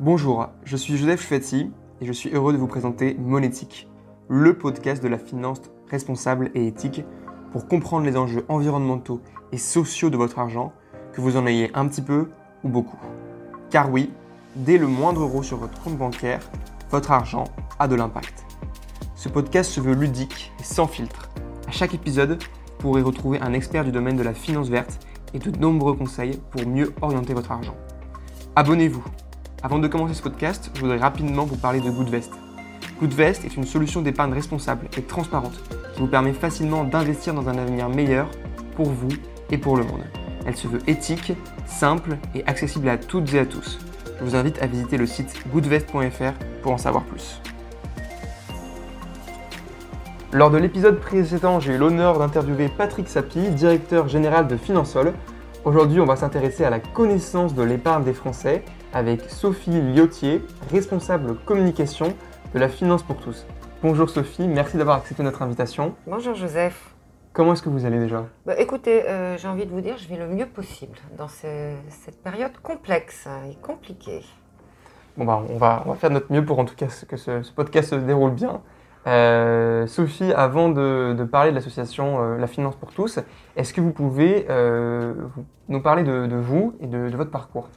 Bonjour, je suis Joseph Chouetti et je suis heureux de vous présenter Monétique, le podcast de la finance responsable et éthique pour comprendre les enjeux environnementaux et sociaux de votre argent, que vous en ayez un petit peu ou beaucoup. Car oui, dès le moindre euro sur votre compte bancaire, votre argent a de l'impact. Ce podcast se veut ludique et sans filtre. À chaque épisode, vous pourrez retrouver un expert du domaine de la finance verte et de nombreux conseils pour mieux orienter votre argent. Abonnez-vous. Avant de commencer ce podcast, je voudrais rapidement vous parler de Goodvest. Goodvest est une solution d'épargne responsable et transparente qui vous permet facilement d'investir dans un avenir meilleur pour vous et pour le monde. Elle se veut éthique, simple et accessible à toutes et à tous. Je vous invite à visiter le site goodvest.fr pour en savoir plus. Lors de l'épisode précédent, j'ai eu l'honneur d'interviewer Patrick Sapi, directeur général de Finansol. Aujourd'hui, on va s'intéresser à la connaissance de l'épargne des Français avec Sophie Liotier, responsable communication de la Finance pour tous. Bonjour Sophie, merci d'avoir accepté notre invitation. Bonjour Joseph. Comment est-ce que vous allez déjà? Bah, Écoutez, euh, j'ai envie de vous dire, je vais le mieux possible dans cette période complexe et compliquée. Bon bah, on va, on va faire notre mieux pour en tout cas que ce, ce podcast se déroule bien. Euh, Sophie, avant de, parler de l'association euh, La Finance pour tous, est-ce que vous pouvez euh, nous parler de, vous et de, votre parcours?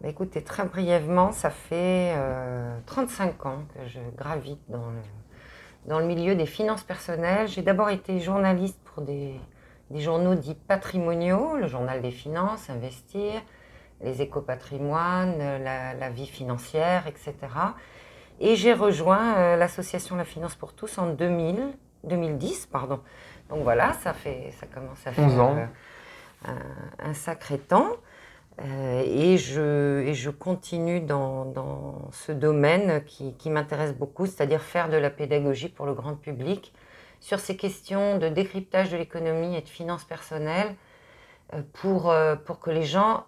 Bah, Écoutez, très brièvement, ça fait 35 ans que je gravite dans le, dans le milieu des finances personnelles. J'ai d'abord été journaliste pour des, journaux dits patrimoniaux, le journal des finances, Investir, les éco-patrimoines, la, la vie financière, etc. Et j'ai rejoint euh, l'association La Finance pour tous en 2000, 2010. Pardon. Donc voilà, ça, fait, ça commence à faire euh, un, sacré temps. Euh, et, je, continue dans, ce domaine qui, m'intéresse beaucoup, c'est-à-dire faire de la pédagogie pour le grand public sur ces questions de décryptage de l'économie et de finances personnelles pour, pour que les gens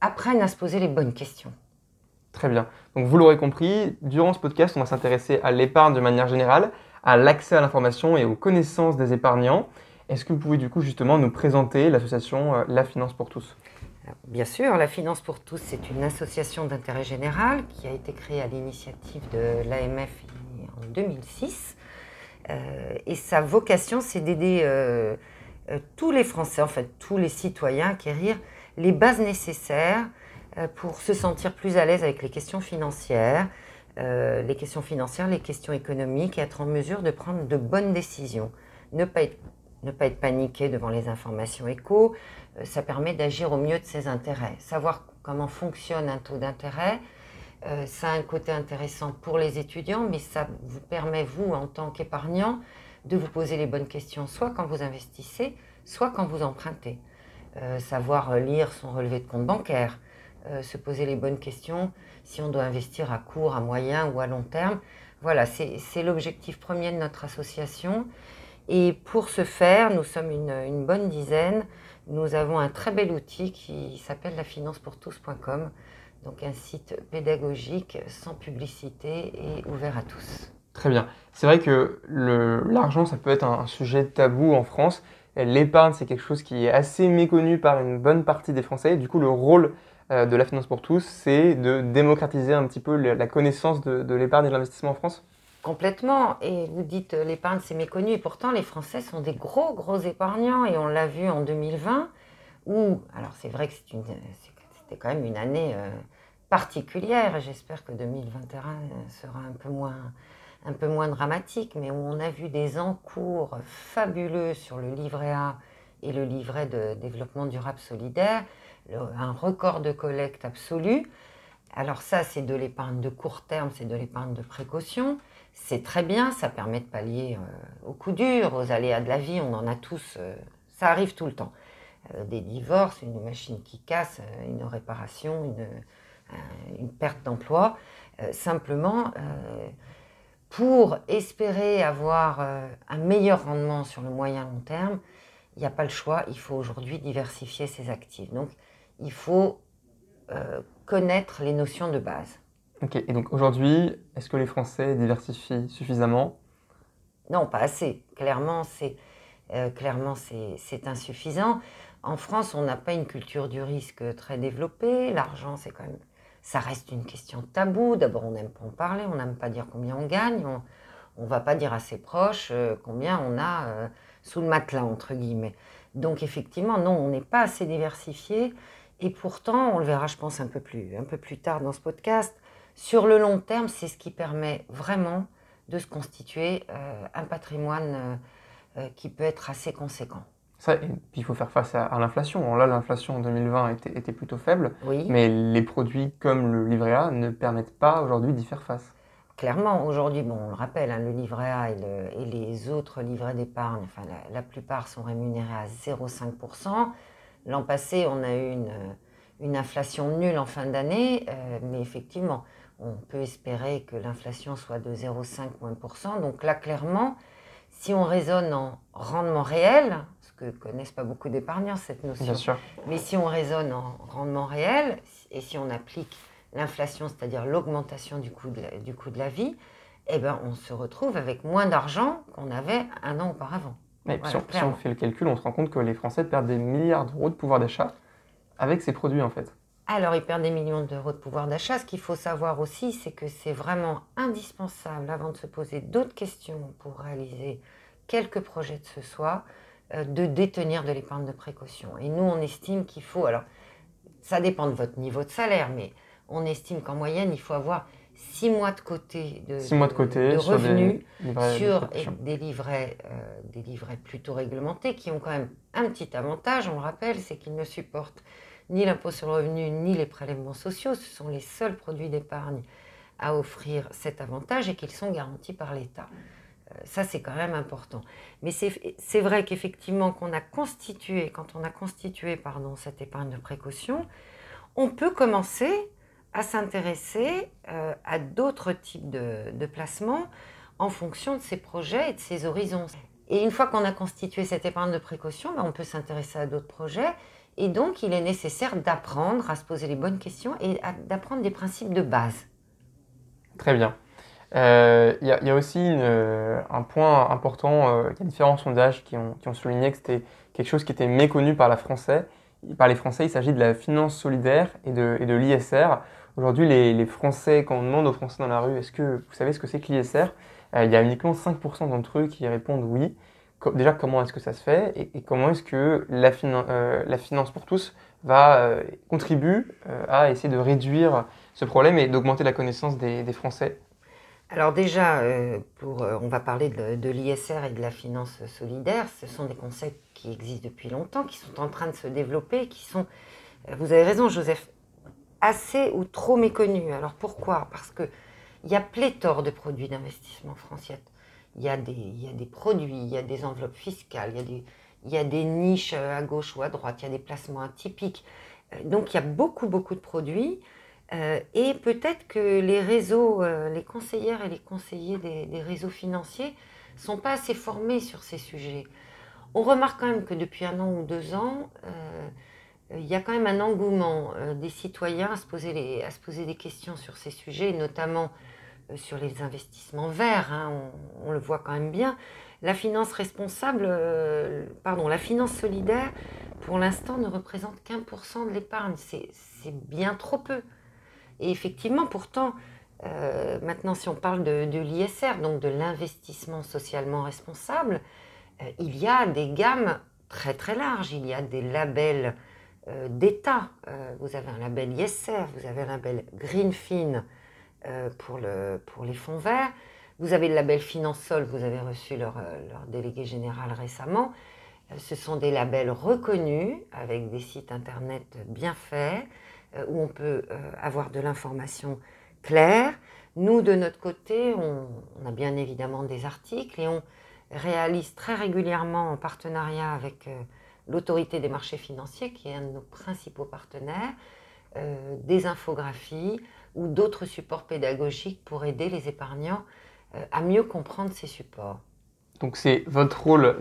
apprennent à se poser les bonnes questions. Très bien. Donc vous l'aurez compris, durant ce podcast, on va s'intéresser à l'épargne de manière générale, à l'accès à l'information et aux connaissances des épargnants. Est-ce que vous pouvez du coup justement nous présenter l'association euh, La Finance pour tous? Bien sûr, La Finance pour tous, c'est une association d'intérêt général qui a été créée à l'initiative de l'AMF en 2006. Euh, et sa vocation, c'est d'aider euh, tous les Français, en fait tous les citoyens, à acquérir les bases nécessaires euh, pour se sentir plus à l'aise avec les questions financières, euh, les questions financières, les questions économiques et être en mesure de prendre de bonnes décisions. Ne pas être, ne pas être paniqué devant les informations éco, euh, ça permet d'agir au mieux de ses intérêts. Savoir comment fonctionne un taux d'intérêt, ça a un côté intéressant pour les étudiants, mais ça vous permet, vous, en tant qu'épargnant, de vous poser les bonnes questions, soit quand vous investissez, soit quand vous empruntez. savoir lire son relevé de compte bancaire, euh, se poser les bonnes questions, si on doit investir à court, à moyen ou à long terme. Voilà, c'est l'objectif premier de notre association. Et pour ce faire, nous sommes une, bonne dizaine. Nous avons un très bel outil qui s'appelle lafinancepourtous.com, donc un site pédagogique sans publicité et ouvert à tous. Très bien. C'est vrai que l'argent, ça peut être un, sujet tabou en France. L'épargne, c'est quelque chose qui est assez méconnu par une bonne partie des Français. Du coup, le rôle euh, de la finance pour tous, c'est de démocratiser un petit peu la connaissance de, l'épargne et de l'investissement en France Complètement. Et vous dites euh, l'épargne, c'est méconnu. Et pourtant, les Français sont des gros, gros épargnants. Et on l'a vu en 2020, où, alors c'est vrai que c'était quand même une année euh, particulière. J'espère que 2021 sera un peu moins un peu moins dramatique, mais où on a vu des encours fabuleux sur le livret A et le livret de développement durable solidaire, un record de collecte absolu. Alors ça, c'est de l'épargne de court terme, c'est de l'épargne de précaution. C'est très bien, ça permet de pallier euh, aux coups durs, aux aléas de la vie, on en a tous, euh, ça arrive tout le temps. Euh, des divorces, une machine qui casse, une réparation, une, perte d'emploi. simplement, pour espérer avoir un meilleur rendement sur le moyen long terme, il n'y a pas le choix, il faut aujourd'hui diversifier ses actifs. Donc, il faut connaître les notions de base. Ok, et donc aujourd'hui, est-ce que les Français diversifient suffisamment? Non, pas assez. Clairement, c'est euh, c'est insuffisant. En France, on n'a pas une culture du risque très développée. L'argent, c'est quand même Ça reste une question taboue. D'abord, on n'aime pas en parler, on n'aime pas dire combien on gagne, on ne va pas dire à ses proches euh, combien on a euh, sous le matelas, entre guillemets. Donc effectivement, non, on n'est pas assez diversifié. Et pourtant, on le verra, je pense, un peu plus, un peu plus tard dans ce podcast, sur le long terme, c'est ce qui permet vraiment de se constituer euh, un patrimoine qui peut être assez conséquent. Ça, et puis il faut faire face à, l'inflation. Là, l'inflation en 2020 était, était plutôt faible, mais les produits comme le livret A ne permettent pas aujourd'hui d'y faire face. Clairement, aujourd'hui, bon, on le rappelle, hein, le livret A et, les autres livrets d'épargne, enfin, la, plupart sont rémunérés à 0,5%. L'an passé, on a eu une, inflation nulle en fin d'année, euh, mais effectivement, on peut espérer que l'inflation soit de 0,5 ou 1%. Donc là, clairement, si on raisonne en rendement réel, que connaissent pas beaucoup d'épargnants cette notion. Bien sûr. Mais si on raisonne en rendement réel et si on applique l'inflation, c'est-à-dire l'augmentation du, coût de la, du coût de la vie, eh ben, on se retrouve avec moins d'argent qu'on avait un an auparavant. Mais si, on, fait le calcul, on se rend compte que les Français perdent des milliards d'euros de pouvoir d'achat avec ces produits en fait. Alors, ils perdent des millions d'euros de pouvoir d'achat. Ce qu'il faut savoir aussi, c'est que c'est vraiment indispensable, avant de se poser d'autres questions pour réaliser quelques projets de ce soir, euh, de détenir de l'épargne de précaution. Et nous, on estime qu'il faut, alors ça dépend de votre niveau de salaire, mais on estime qu'en moyenne, il faut avoir six mois de côté de, mois de, côté, revenus sur, des, livrets, euh, des livrets plutôt réglementés qui ont quand même un petit avantage, on le rappelle, c'est qu'ils ne supportent ni l'impôt sur le revenu ni les prélèvements sociaux. Ce sont les seuls produits d'épargne à offrir cet avantage et qu'ils sont garantis par l'État. Euh, ça, c'est quand même important. Mais c'est vrai qu'effectivement, qu'on a constitué, quand on a constitué pardon, cette épargne de précaution, on peut commencer à s'intéresser euh, à d'autres types de, placements en fonction de ses projets et de ses horizons. Et une fois qu'on a constitué cette épargne de précaution, ben, on peut s'intéresser à d'autres projets. Et donc, il est nécessaire d'apprendre à se poser les bonnes questions et d'apprendre des principes de base. Très bien. Euh, il y, a aussi euh, un point important, euh, il y a différents sondages qui ont, souligné que c'était quelque chose qui était méconnu par, la Français, par les Français. Il s'agit de la finance solidaire et de, et de l'ISR. Aujourd'hui, les, Français, quand on demande aux Français dans la rue, est-ce que vous savez ce que c'est que l'ISR Il y a uniquement 5% d'entre eux qui répondent oui. Déjà, comment est-ce que ça se fait et, comment est-ce que la, la, finance pour tous va contribuer à essayer de réduire ce problème et d'augmenter la connaissance des, Français? Alors déjà, euh, euh, on va parler de, l'ISR et de la finance solidaire. Ce sont des concepts qui existent depuis longtemps, qui sont en train de se développer, qui sont, euh, vous avez raison Joseph, assez ou trop méconnus. Alors pourquoi? Parce qu'il y a pléthore de produits d'investissement français. Il y, a des, il y a des produits, il y a des enveloppes fiscales, il y a des, il y a des niches à gauche ou à droite, il y a des placements atypiques. Donc il y a beaucoup, beaucoup de produits. Euh, et peut-être que les réseaux, euh, les conseillères et les conseillers des, réseaux financiers sont pas assez formés sur ces sujets. On remarque quand même que depuis un an ou deux ans, euh, il y a quand même un engouement des citoyens à se, poser à se poser des questions sur ces sujets, notamment sur les investissements verts. Hein, on, le voit quand même bien. La finance responsable, pardon, la finance solidaire, pour l'instant, ne représente qu'un pour cent de l'épargne. C'est bien trop peu. Et effectivement, pourtant, euh, maintenant, si on parle de, l'ISR, donc de l'investissement socialement responsable, euh, il y a des gammes très très larges. Il y a des labels euh, d'État. vous avez un label ISR, vous avez un label Greenfin pour, le, pour les fonds verts. Vous avez le label Finansol, vous avez reçu leur, leur délégué général récemment. Ce sont des labels reconnus avec des sites internet bien faits, euh, où on peut euh, avoir de l'information claire. Nous, de notre côté, on, a bien évidemment des articles et on réalise très régulièrement en partenariat avec euh, l'autorité des marchés financiers, qui est un de nos principaux partenaires, des infographies ou d'autres supports pédagogiques pour aider les épargnants à mieux comprendre ces supports. Donc c'est votre rôle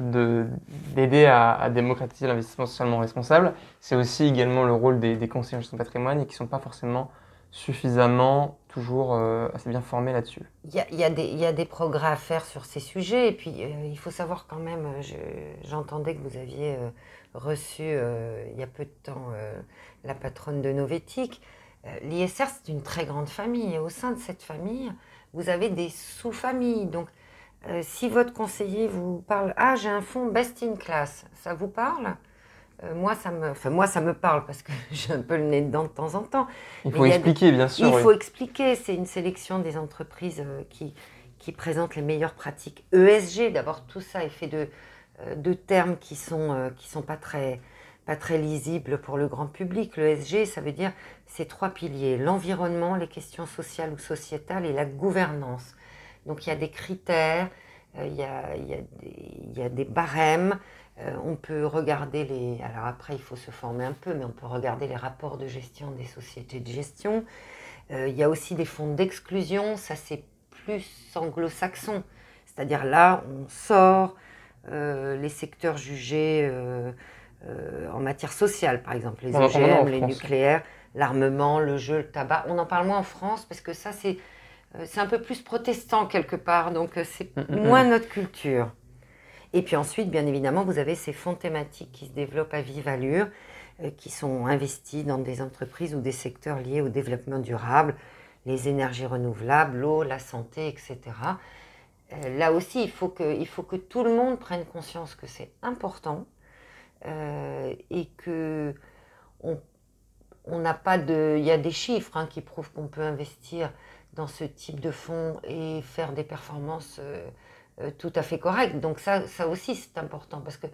d'aider à, démocratiser l'investissement socialement responsable. C'est aussi également le rôle des, conseillers en gestion de patrimoine et qui ne sont pas forcément suffisamment toujours euh, assez bien formés là-dessus. Il y, a, des progrès à faire sur ces sujets et puis euh, il faut savoir quand même, j'entendais que vous aviez euh, reçu il y a peu de temps la patronne de Novetic. L'ISR, c'est une très grande famille et au sein de cette famille, vous avez des sous-familles. Donc, si votre conseiller vous parle, ah, j'ai un fonds best in class, ça vous parle? Moi, ça me, enfin, moi, ça me parle parce que j'ai un peu le nez dedans de temps en temps. Il faut expliquer, bien sûr. Il faut expliquer. C'est une sélection des entreprises qui, qui présentent les meilleures pratiques. ESG, d'abord, tout ça est fait de, de termes qui ne sont, qui sont pas très, pas très lisible pour le grand public. Le SG, ça veut dire ces trois piliers, l'environnement, les questions sociales ou sociétales et la gouvernance. Donc il y a des critères, euh, il, y a, des, barèmes, euh, on peut regarder les... Alors après, il faut se former un peu, mais on peut regarder les rapports de gestion des sociétés de gestion. Euh, il y a aussi des fonds d'exclusion, ça c'est plus anglo-saxon. C'est-à-dire là, on sort les secteurs jugés euh, en matière sociale, par exemple, les OGM, les nucléaires, l'armement, le jeu, le tabac. On en parle moins en France parce que ça, c'est euh, un peu plus protestant quelque part, donc euh, c'est mm, mm, mm. moins notre culture. Et puis ensuite, bien évidemment, vous avez ces fonds thématiques qui se développent à vive allure, qui sont investis dans des entreprises ou des secteurs liés au développement durable, les énergies renouvelables, l'eau, la santé, etc. là aussi, il faut, que, il faut que tout le monde prenne conscience que c'est important euh, et que on n'a pas de. Il y a des chiffres hein, qui prouvent qu'on peut investir dans ce type de fonds et faire des performances euh, euh, tout à fait correctes. Donc ça, ça aussi c'est important parce que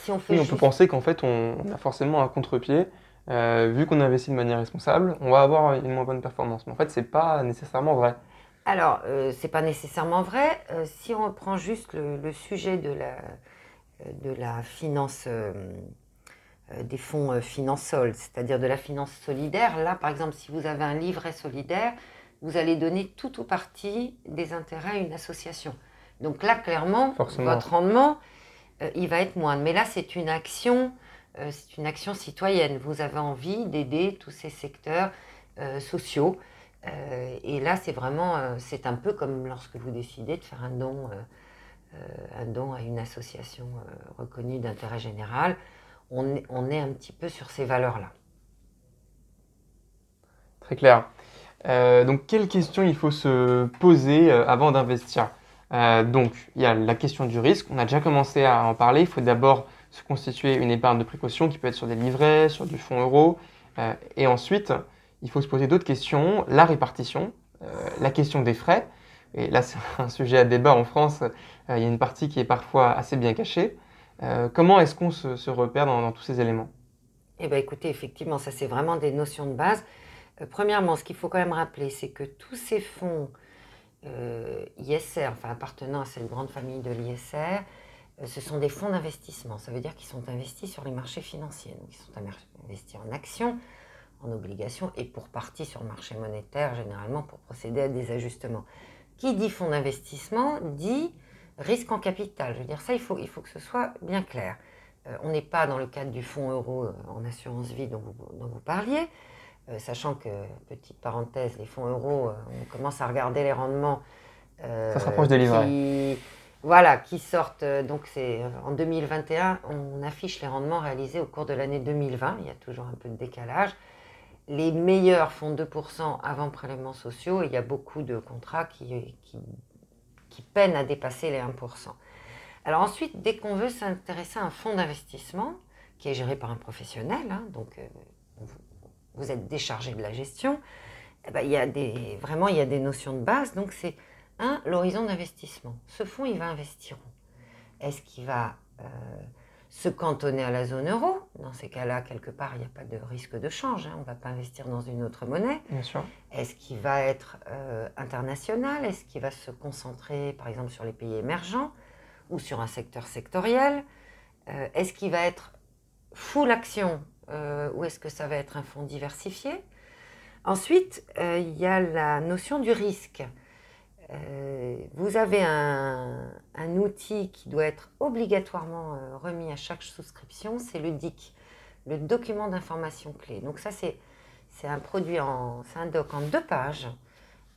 si on fait. Oui, on peut penser qu'en fait on, a forcément un contre-pied. vu qu'on investit de manière responsable, on va avoir une moins bonne performance. Mais en fait, c'est pas nécessairement vrai. Alors, c'est pas nécessairement vrai. si on reprend juste le sujet de la, de la finance, euh, euh, des fonds euh, finançoles, c'est-à-dire de la finance solidaire. Là, par exemple, si vous avez un livret solidaire, vous allez donner tout ou partie des intérêts à une association. Donc là, clairement, votre rendement, il va être moindre. Mais là, c'est une action, c'est une action citoyenne. Vous avez envie d'aider tous ces secteurs sociaux. et là, c'est vraiment, c'est un peu comme lorsque vous décidez de faire un don un don à une association euh, reconnue d'intérêt général, on est, un petit peu sur ces valeurs-là. Très clair. Euh, donc, quelles questions il faut se poser euh, avant d'investir? Donc, il y a la question du risque. On a déjà commencé à en parler. Il faut d'abord se constituer une épargne de précaution qui peut être sur des livrets, sur du fonds euro. et ensuite, il faut se poser d'autres questions. La répartition, la question des frais. Et là, c'est un sujet à débat en France. Euh, il y a une partie qui est parfois assez bien cachée. Euh, comment est-ce qu'on se, repère dans, tous ces éléments? Eh bien, écoutez, effectivement, ça, c'est vraiment des notions de base. Euh, premièrement, ce qu'il faut quand même rappeler, c'est que tous ces fonds ISR, enfin appartenant à cette grande famille de l'ISR, ce sont des fonds d'investissement. Ça veut dire qu'ils sont investis sur les marchés financiers. Donc, ils sont investis en actions, en obligations et pour partie sur le marché monétaire, généralement pour procéder à des ajustements. Qui dit fonds d'investissement dit risque en capital. Je veux dire, ça, il faut, il faut que ce soit bien clair. Euh, on n'est pas dans le cadre du fonds euro euh, en assurance vie dont vous, dont vous parliez, euh, sachant que, petite parenthèse, les fonds euros, on commence à regarder les rendements. ça se rapproche des livrets. voilà, qui sortent. donc, c'est en 2021, on affiche les rendements réalisés au cours de l'année 2020. Il y a toujours un peu de décalage les meilleurs font 2% avant prélèvements sociaux. Et il y a beaucoup de contrats qui, peinent à dépasser les 1%. Alors ensuite, dès qu'on veut s'intéresser à un fonds d'investissement, qui est géré par un professionnel, hein, donc euh, vous, êtes déchargé de la gestion, eh ben, il y a des, vraiment des notions de base. Donc c'est un, l'horizon d'investissement. Ce fonds, il va investir Est-ce qu'il va euh, se cantonner à la zone euro. Dans ces cas-là, quelque part, il n'y a pas de risque de change. Hein. On ne va pas investir dans une autre monnaie. Bien sûr. Est-ce qu'il va être euh, international? Est-ce qu'il va se concentrer, par exemple, sur les pays émergents ou sur un secteur sectoriel? Euh, Est-ce qu'il va être full action euh, ou est-ce que ça va être un fonds diversifié? Ensuite, il y a la notion du risque. Euh, vous avez un, outil qui doit être obligatoirement euh, remis à chaque souscription, c'est le DIC, le document d'information clé. Donc ça, c'est, un produit, en, c'est un doc en deux pages,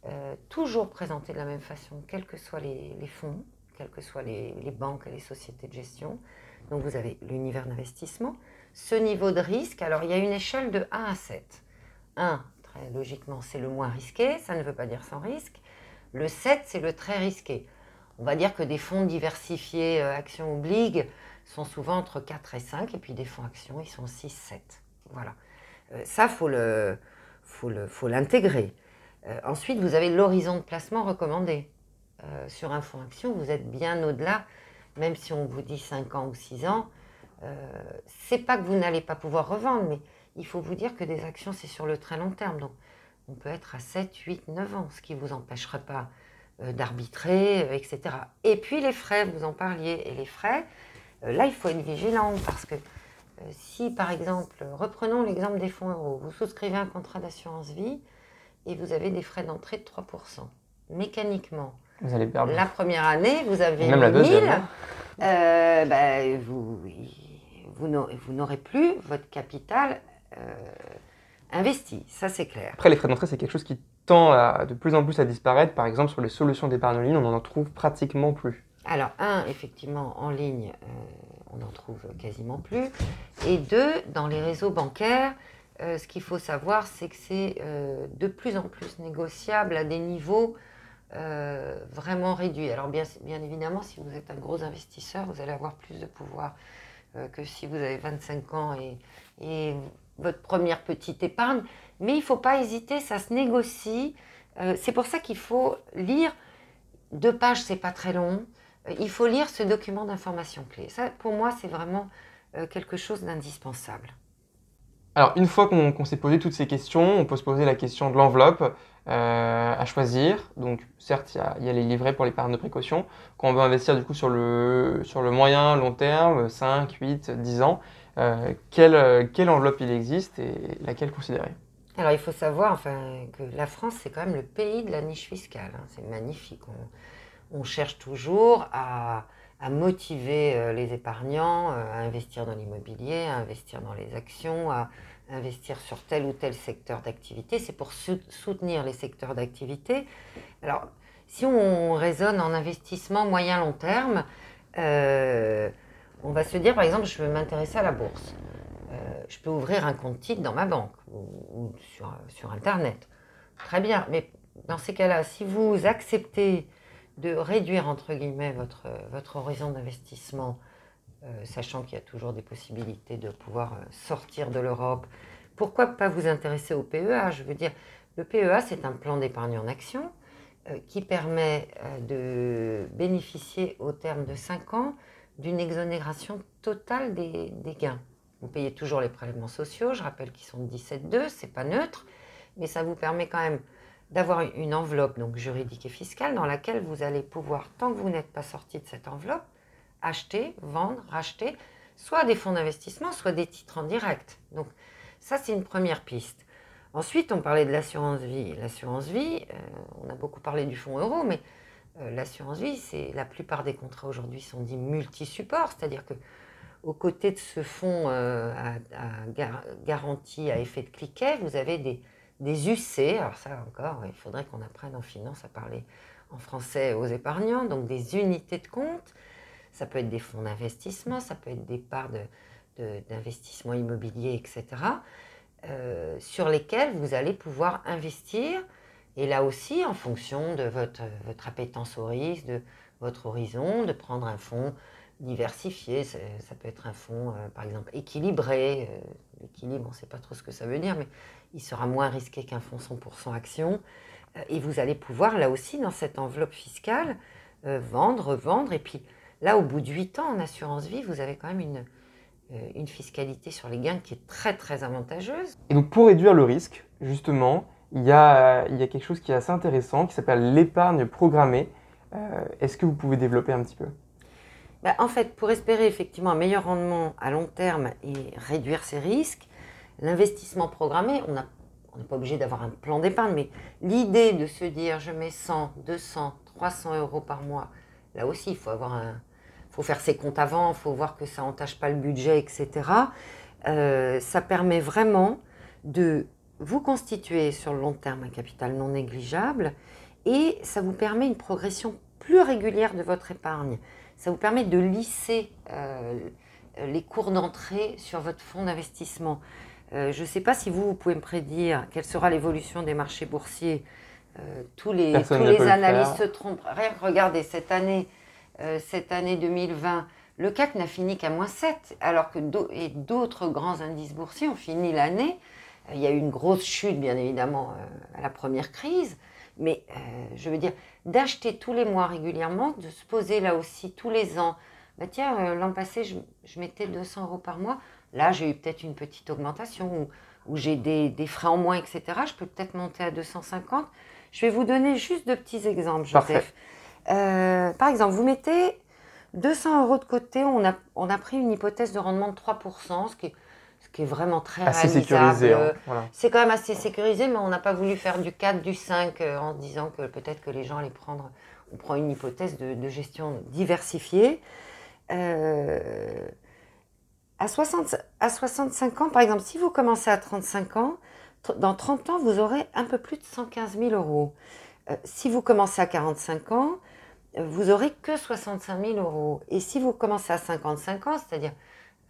euh, toujours présenté de la même façon, quels que soient les, fonds, quelles que soient les, les, banques et les sociétés de gestion. Donc vous avez l'univers d'investissement, ce niveau de risque, alors il y a une échelle de 1 à 7. 1, très logiquement, c'est le moins risqué, ça ne veut pas dire sans risque. Le 7, c'est le très risqué. On va dire que des fonds diversifiés, euh, actions obliques, sont souvent entre 4 et 5, et puis des fonds actions, ils sont 6, 7. Voilà. Euh, ça, il faut, faut, le, l'intégrer. Euh, ensuite, vous avez l'horizon de placement recommandé. Sur un fonds action, vous êtes bien au-delà, même si on vous dit 5 ans ou 6 ans. C'est pas que vous n'allez pas pouvoir revendre, mais il faut vous dire que des actions, c'est sur le très long terme. Donc, on peut être à 7, 8, 9 ans, ce qui ne vous empêchera pas euh, d'arbitrer, euh, etc. Et puis les frais, vous en parliez. Et les frais, euh, là, il faut être vigilant parce que si, par exemple, reprenons l'exemple des fonds euros, vous souscrivez un contrat d'assurance vie et vous avez des frais d'entrée de 3%. Mécaniquement, Vous allez perdre. la première année, vous avez Même la 1000, deuxième, hein. euh, bah, vous, n'aurez- vous n'aurez plus votre capital euh, investi, ça c'est clair. Après, les frais d'entrée, c'est quelque chose qui tend à- de plus en plus à disparaître. Par exemple, sur les solutions d'épargne en ligne, on n'en trouve pratiquement plus. Alors, un, effectivement, en ligne, euh, on n'en trouve quasiment plus. Et deux, dans les réseaux bancaires, euh, ce qu'il faut savoir, c'est que c'est euh, de plus en plus négociable à des niveaux euh, vraiment réduits. Alors, bien, bien évidemment, si vous êtes un gros investisseur, vous allez avoir plus de pouvoir que si vous avez 25 ans et, et votre première petite épargne. Mais il ne faut pas hésiter, ça se négocie. Euh, c'est pour ça qu'il faut lire. Deux pages, c'est pas très long. Euh, Il faut lire ce document d'information clé. Ça, pour moi, c'est vraiment euh, quelque chose d'indispensable. Alors, une fois qu'on s'est posé toutes ces questions, on peut se poser la question de l'enveloppe à choisir. Donc, certes, il y y a les livrets pour l'épargne de précaution. Quand on veut investir du coup sur le, sur le moyen, long terme, 5, 8, 10 ans, euh, quelle, euh, quelle enveloppe il existe et laquelle considérer? Alors, il faut savoir enfin, que la France, c'est quand même le pays de la niche fiscale. hein. C'est magnifique. On, cherche toujours à, motiver euh, les épargnants à investir dans l'immobilier, à investir dans les actions, à investir sur tel ou tel secteur d'activité. C'est pour sou- soutenir les secteurs d'activité. Alors, si on raisonne en investissement moyen-long terme, on va se dire, par exemple, je veux m'intéresser à la bourse. Euh, je peux ouvrir un compte titre dans ma banque ou, sur, sur Internet. Très bien, mais dans ces cas-là, si vous acceptez de réduire, entre guillemets, votre, votre horizon d'investissement, euh, sachant qu'il y a toujours des possibilités de pouvoir euh, sortir de l'Europe, pourquoi pas vous intéresser au PEA Je veux dire, le PEA, c'est un plan d'épargne en action qui permet de bénéficier au terme de 5 ans d'une exonération totale des, gains. Vous payez toujours les prélèvements sociaux, je rappelle qu'ils sont de 17,2, c'est pas neutre, mais ça vous permet quand même d'avoir une enveloppe donc juridique et fiscale dans laquelle vous allez pouvoir, tant que vous n'êtes pas sorti de cette enveloppe, acheter, vendre, racheter, soit des fonds d'investissement, soit des titres en direct. Donc ça, c'est une première piste. Ensuite, on parlait de l'assurance vie. L'assurance vie, euh, on a beaucoup parlé du fonds euro, mais l'assurance vie, c'est la plupart des contrats aujourd'hui sont dits multi-supports, c'est-à-dire que aux côtés de ce fonds euh, à, à gar- garantie à effet de cliquet, vous avez des, des UC. Alors ça encore, il faudrait qu'on apprenne en finance à parler en français aux épargnants, donc des unités de compte. Ça peut être des fonds d'investissement, ça peut être des parts d'investissement immobilier, etc., euh, sur lesquels vous allez pouvoir investir. Et là aussi, en fonction de votre, votre appétence au risque, de votre horizon, de prendre un fonds diversifié. Ça, peut être un fonds, euh, par exemple, équilibré. Euh, L'équilibre, on ne sait pas trop ce que ça veut dire, mais il sera moins risqué qu'un fonds 100% action. Euh, et vous allez pouvoir, là aussi, dans cette enveloppe fiscale, euh, vendre, revendre. Et puis, là, au bout de 8 ans, en assurance vie, vous avez quand même une, une fiscalité sur les gains qui est très, très avantageuse. Et donc, pour réduire le risque, justement, il y a, quelque chose qui est assez intéressant qui s'appelle l'épargne programmée. Euh, Est-ce que vous pouvez développer un petit peu? Bah, en fait, pour espérer effectivement un meilleur rendement à long terme et réduire ses risques, l'investissement programmé, on n'est pas obligé d'avoir un plan d'épargne, mais l'idée de se dire je mets 100, 200, 300 euros par mois, là aussi, il faut avoir un, faut faire ses comptes avant, il faut voir que ça entache pas le budget, etc. Euh, ça permet vraiment de vous constituer sur le long terme un capital non négligeable et ça vous permet une progression plus régulière de votre épargne. Ça vous permet de lisser euh, les cours d'entrée sur votre fonds d'investissement. Euh, je ne sais pas si vous, vous pouvez me prédire quelle sera l'évolution des marchés boursiers. Euh, tous les, tous les analystes se trompent. Rien que regardez, cette année, cette année 2020, le CAC n'a fini qu'à moins 7, alors que d'autres grands indices boursiers ont fini l'année. Il y a eu une grosse chute, bien évidemment, à la première crise. Mais je veux dire, d'acheter tous les mois régulièrement, de se poser là aussi tous les ans. Bah tiens, l'an passé, je, je mettais 200 euros par mois. Là, j'ai eu peut-être une petite augmentation ou, j'ai des, des, frais en moins, etc. Je peux peut-être monter à 250. Je vais vous donner juste deux petits exemples, Joseph. Euh, par exemple, vous mettez 200 euros de côté, on a, on a pris une hypothèse de rendement de 3%, ce qui est, qui est vraiment très assez sécurisé. Hein, C'est quand même assez sécurisé, mais on n'a pas voulu faire du 4, du 5 euh, en se disant que peut-être que les gens allaient prendre. On prend une hypothèse de, de gestion diversifiée. Euh, à, 60, à 65 ans, par exemple, si vous commencez à 35 ans, dans 30 ans, vous aurez un peu plus de 115 000 euros. Euh, si vous commencez à 45 ans, vous aurez que 65 000 euros. Et si vous commencez à 55 ans, c'est-à-dire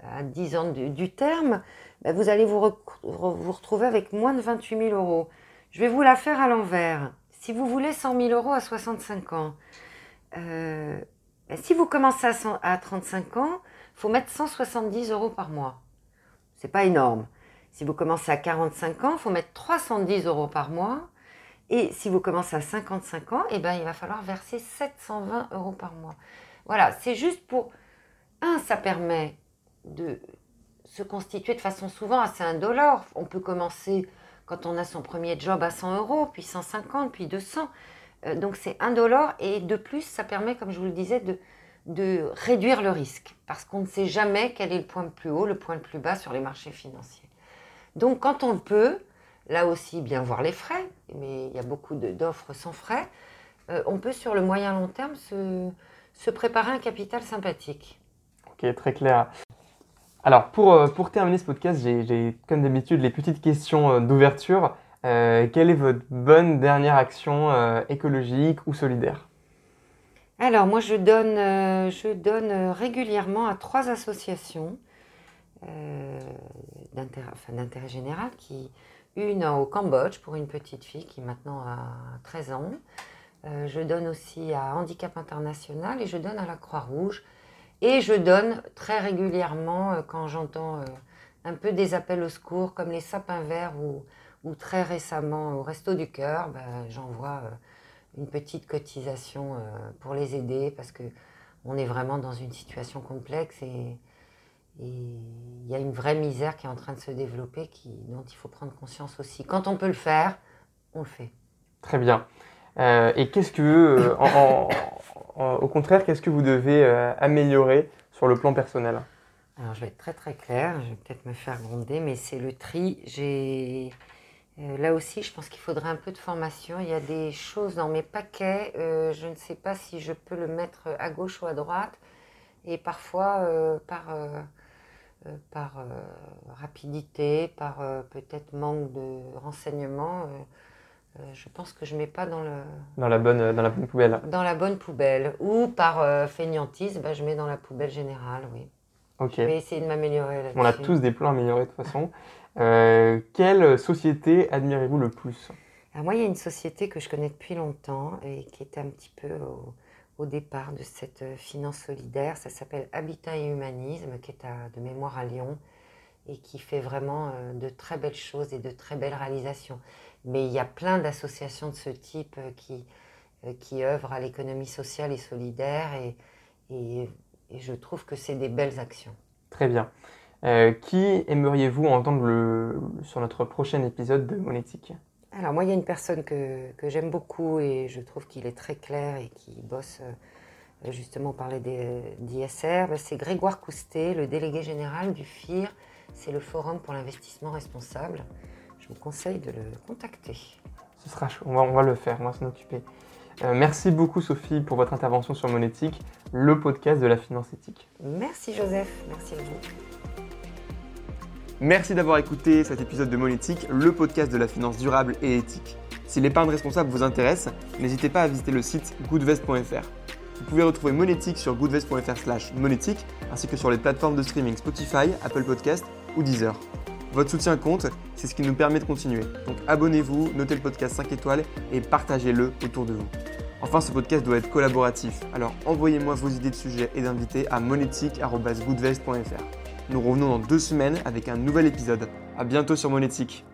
à 10 ans du, terme, ben, vous allez vous, retrouver avec moins de 28 000 euros. Je vais vous la faire à l'envers. Si vous voulez 100 000 euros à 65 ans, ben, si vous commencez à, à 35 ans, faut mettre 170 euros par mois. C'est pas énorme. Si vous commencez à 45 ans, il faut mettre 310 euros par mois. Et si vous commencez à 55 ans, eh ben, il va falloir verser 720 euros par mois. Voilà, c'est juste pour... Un, ça permet de se constituer de façon souvent assez indolore. On peut commencer quand on a son premier job à 100 euros, puis 150, puis 200. Euh, donc c'est indolore et de plus, ça permet, comme je vous le disais, de, de réduire le risque, parce qu'on ne sait jamais quel est le point le plus haut, le point le plus bas sur les marchés financiers. Donc quand on peut, là aussi bien voir les frais, mais il y a beaucoup d'offres sans frais, euh, on peut sur le moyen long terme se, préparer un capital sympathique. Ok, très clair. Alors pour, euh, pour terminer ce podcast, j'ai comme d'habitude les petites questions euh, d'ouverture. quelle est votre bonne dernière action écologique ou solidaire? Alors, moi, je donne, euh, je donne euh, régulièrement à trois associations euh, d'intérêt général, qui, une au Cambodge pour une petite fille qui maintenant a 13 ans. je donne aussi à Handicap International et je donne à la Croix-Rouge. Et je donne très régulièrement, quand j'entends un peu des appels au secours, comme les sapins verts ou, très récemment au Resto du Cœur, ben, j'envoie une petite cotisation euh, pour les aider parce que on est vraiment dans une situation complexe et il y a une vraie misère qui est en train de se développer dont il faut prendre conscience aussi. Quand on peut le faire, on le fait. Très bien. Euh, et qu'est-ce que, euh, au contraire, qu'est-ce que vous devez améliorer sur le plan personnel? Alors, je vais être très très claire, je vais peut-être me faire gronder, mais c'est le tri. J'ai euh, là aussi, je pense qu'il faudrait un peu de formation. Il y a des choses dans mes paquets, euh, je ne sais pas si je peux le mettre à gauche ou à droite. Et parfois, euh, par, par rapidité, par peut-être manque de renseignements, je pense que je ne mets pas dans, le, dans, la bonne, dans la bonne poubelle. Dans la bonne poubelle. Ou par fainéantise, bah, je mets dans la poubelle générale, oui. Ok. Je vais essayer de m'améliorer là-dessus. On a tous des plans améliorés de toute façon. Euh, quelle société admirez-vous le plus? Moi, il y a une société que je connais depuis longtemps et qui était un petit peu au, départ de cette finance solidaire. Ça s'appelle Habitat et Humanisme, qui est à, de mémoire à Lyon et qui fait vraiment euh, de très belles choses et de très belles réalisations. Mais il y a plein d'associations de ce type euh, qui, qui œuvrent à l'économie sociale et solidaire et, et je trouve que c'est des belles actions. Très bien. Euh, qui aimeriez-vous entendre le, sur notre prochain épisode de Monétique? Alors moi, il y a une personne que, que j'aime beaucoup et je trouve qu'il est très clair et qui bosse euh, justement parler d'ISR. Ben, c'est Grégoire Coustet, le délégué général du FIR. C'est le Forum pour l'investissement responsable. Je vous conseille de le contacter. Ce sera chaud, on va, on va le faire, on va s'en occuper. Euh, merci beaucoup Sophie pour votre intervention sur Monétique, le podcast de la finance éthique. Merci Joseph, merci à vous. Merci d'avoir écouté cet épisode de Monétique, le podcast de la finance durable et éthique. Si l'épargne responsable vous intéresse, n'hésitez pas à visiter le site goodvest.fr. Vous pouvez retrouver Monétique sur goodvest.fr slash monétique, ainsi que sur les plateformes de streaming Spotify, Apple Podcast ou Deezer. Votre soutien compte, c'est ce qui nous permet de continuer. Donc abonnez-vous, notez le podcast 5 étoiles et partagez-le autour de vous. Enfin, ce podcast doit être collaboratif, alors envoyez-moi vos idées de sujets et d'invités à monétique.goodvest.fr. Nous revenons dans deux semaines avec un nouvel épisode. A bientôt sur Monétique.